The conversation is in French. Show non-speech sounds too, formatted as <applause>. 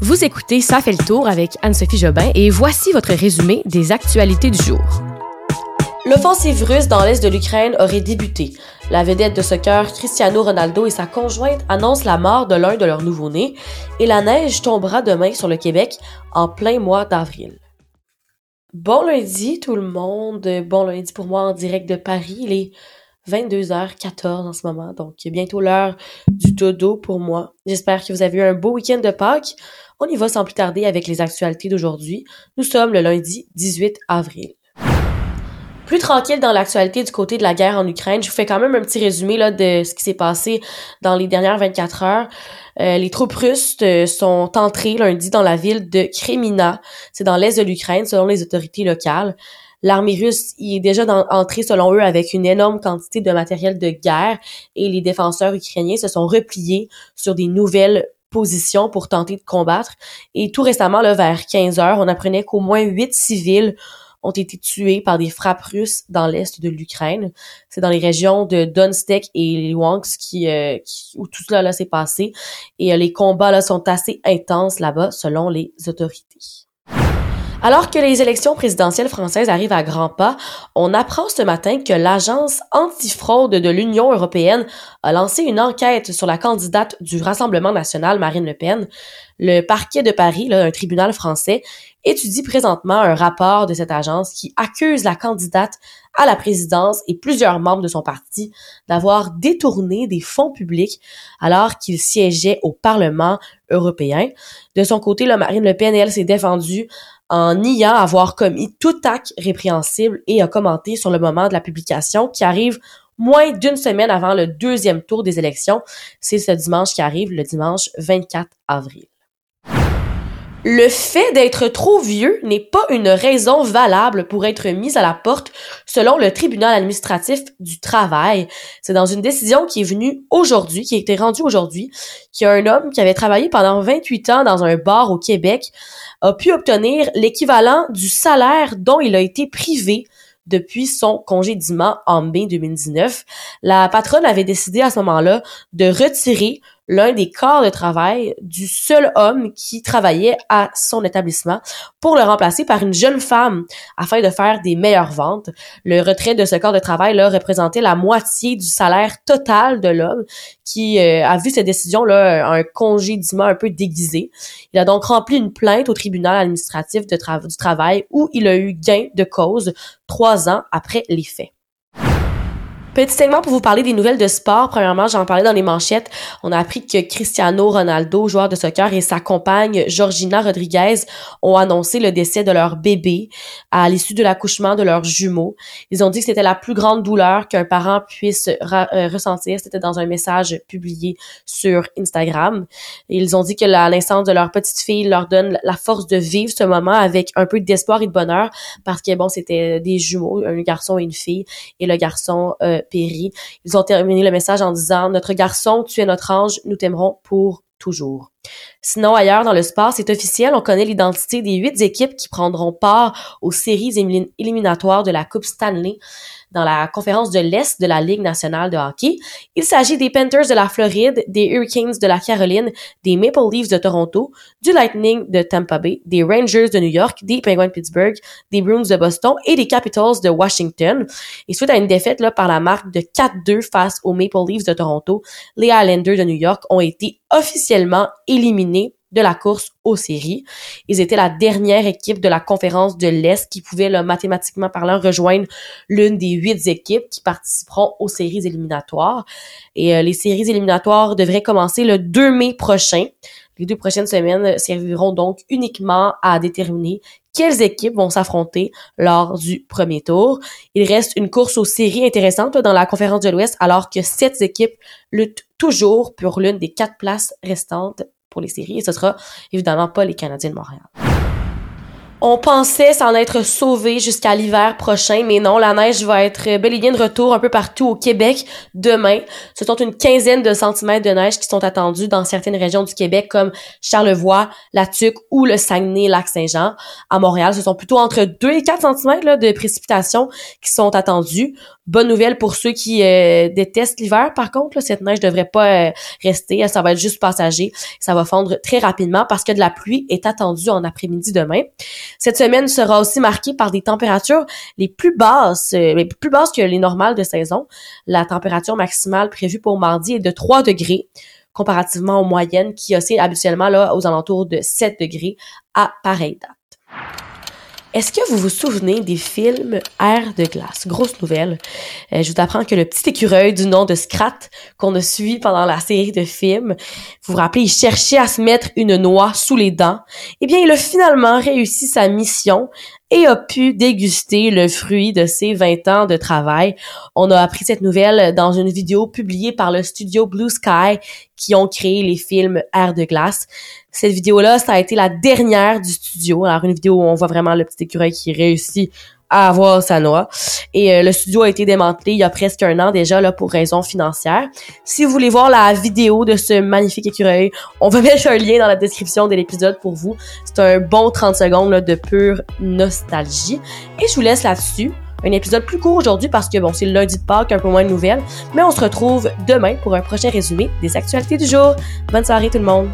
Vous écoutez Ça fait le tour avec Anne-Sophie Jobin et voici votre résumé des actualités du jour. L'offensive russe dans l'est de l'Ukraine aurait débuté. La vedette de soccer Cristiano Ronaldo et sa conjointe annoncent la mort de l'un de leurs nouveau-nés et la neige tombera demain sur le Québec en plein mois d'avril. Bon lundi tout le monde, bon lundi pour moi en direct de Paris, il est 22h14 en ce moment, donc bientôt l'heure du dodo pour moi. J'espère que vous avez eu un beau week-end de Pâques. On y va sans plus tarder avec les actualités d'aujourd'hui. Nous sommes le lundi 18 avril. Plus tranquille dans l'actualité du côté de la guerre en Ukraine, je vous fais quand même un petit résumé là, de ce qui s'est passé dans les dernières 24 heures. Euh, les troupes russes euh, sont entrées lundi dans la ville de Kremina, c'est dans l'est de l'Ukraine selon les autorités locales. L'armée russe y est déjà entrée selon eux avec une énorme quantité de matériel de guerre et les défenseurs ukrainiens se sont repliés sur des nouvelles position pour tenter de combattre. Et tout récemment, vers 15 heures, on apprenait qu'au moins huit civils ont été tués par des frappes russes dans l'est de l'Ukraine. C'est dans les régions de Donetsk et Luhansk qui, euh, où tout cela s'est passé. Et euh, les combats là sont assez intenses là-bas, selon les autorités. Alors que les élections présidentielles françaises arrivent à grands pas, on apprend ce matin que l'agence antifraude de l'Union européenne a lancé une enquête sur la candidate du Rassemblement national, Marine Le Pen. Le parquet de Paris, là, un tribunal français, étudie présentement un rapport de cette agence qui accuse la candidate à la présidence et plusieurs membres de son parti d'avoir détourné des fonds publics alors qu'ils siégeaient au Parlement européen. De son côté, la Marine Le Pen, elle, s'est défendue en niant avoir commis tout acte répréhensible et a commenté sur le moment de la publication qui arrive moins d'une semaine avant le deuxième tour des élections. C'est ce dimanche qui arrive, le dimanche 24 avril. Le fait d'être trop vieux n'est pas une raison valable pour être mis à la porte selon le tribunal administratif du travail. C'est dans une décision qui est venue aujourd'hui, qui a été rendue aujourd'hui, qu'il y a un homme qui avait travaillé pendant 28 ans dans un bar au Québec a pu obtenir l'équivalent du salaire dont il a été privé depuis son congédiement en mai 2019. La patronne avait décidé à ce moment-là de retirer l'un des corps de travail du seul homme qui travaillait à son établissement pour le remplacer par une jeune femme afin de faire des meilleures ventes. Le retrait de ce corps de travail là représentait la moitié du salaire total de l'homme qui euh, a vu cette décision là un congédiement un peu déguisé. Il a donc rempli une plainte au tribunal administratif du travail où il a eu gain de cause trois ans après les faits. Petit segment pour vous parler des nouvelles de sport. Premièrement, j'en parlais dans les manchettes. On a appris que Cristiano Ronaldo, joueur de soccer, et sa compagne Georgina Rodriguez ont annoncé le décès de leur bébé à l'issue de l'accouchement de leurs jumeaux. Ils ont dit que c'était la plus grande douleur qu'un parent puisse euh, ressentir. C'était dans un message publié sur Instagram. Ils ont dit que la naissance de leur petite fille leur donne la force de vivre ce moment avec un peu d'espoir et de bonheur parce que bon, c'était des jumeaux, un garçon et une fille, et le garçon euh, péri. Ils ont terminé le message en disant Notre garçon, tu es notre ange, nous t'aimerons pour toujours. Sinon, ailleurs dans le sport, c'est officiel, on connaît l'identité des huit équipes qui prendront part aux séries éliminatoires de la Coupe Stanley dans la conférence de l'Est de la Ligue nationale de hockey. Il s'agit des Panthers de la Floride, des Hurricanes de la Caroline, des Maple Leafs de Toronto, du Lightning de Tampa Bay, des Rangers de New York, des Penguins de Pittsburgh, des Bruins de Boston et des Capitals de Washington. Et suite à une défaite là, par la marque de 4-2 face aux Maple Leafs de Toronto, les Islanders de New York ont été officiellement éliminés de la course aux séries. Ils étaient la dernière équipe de la conférence de l'Est qui pouvait, là, mathématiquement parlant, rejoindre l'une des huit équipes qui participeront aux séries éliminatoires. Et euh, les séries éliminatoires devraient commencer le 2 mai prochain. Les deux prochaines semaines serviront donc uniquement à déterminer quelles équipes vont s'affronter lors du premier tour. Il reste une course aux séries intéressante dans la conférence de l'Ouest alors que sept équipes luttent toujours pour l'une des quatre places restantes pour les séries et ce sera évidemment pas les Canadiens de Montréal. On pensait s'en être sauvé jusqu'à l'hiver prochain, mais non, la neige va être bel et bien de retour un peu partout au Québec demain. Ce sont une quinzaine de centimètres de neige qui sont attendus dans certaines régions du Québec comme Charlevoix, La Tuque ou le Saguenay-Lac-Saint-Jean. À Montréal, ce sont plutôt entre 2 et 4 centimètres de précipitations qui sont attendus. Bonne nouvelle pour ceux qui euh, détestent l'hiver. Par contre, cette neige devrait pas euh, rester. Ça va être juste passager. Ça va fondre très rapidement parce que de la pluie est attendue en après-midi demain. Cette semaine sera aussi marquée par des températures les plus basses, euh, plus basses que les normales de saison. La température maximale prévue pour mardi est de 3 degrés comparativement aux moyennes qui oscillent habituellement là, aux alentours de 7 degrés à pareille date. Est-ce que vous vous souvenez des films Air de glace? Grosse nouvelle. Euh, je vous apprends que le petit écureuil du nom de Scrat qu'on a suivi pendant la série de films, vous vous rappelez, il cherchait à se mettre une noix sous les dents. Eh bien, il a finalement réussi sa mission et a pu déguster le fruit de ses 20 ans de travail. On a appris cette nouvelle dans une vidéo publiée par le studio Blue Sky qui ont créé les films Air de glace. Cette vidéo-là, ça a été la dernière du studio. Alors, une vidéo où on voit vraiment le petit écureuil qui réussit à avoir sa noix. Et euh, le studio a été démantelé il y a presque un an déjà là pour raisons financières. Si vous voulez voir la vidéo de ce magnifique écureuil, on va <laughs> mettre un lien dans la description de l'épisode pour vous. C'est un bon 30 secondes de pure nostalgie. Et je vous laisse là-dessus. Un épisode plus court aujourd'hui parce que bon, c'est le lundi de Pâques, un peu moins de nouvelles. Mais on se retrouve demain pour un prochain résumé des actualités du jour. Bonne soirée tout le monde!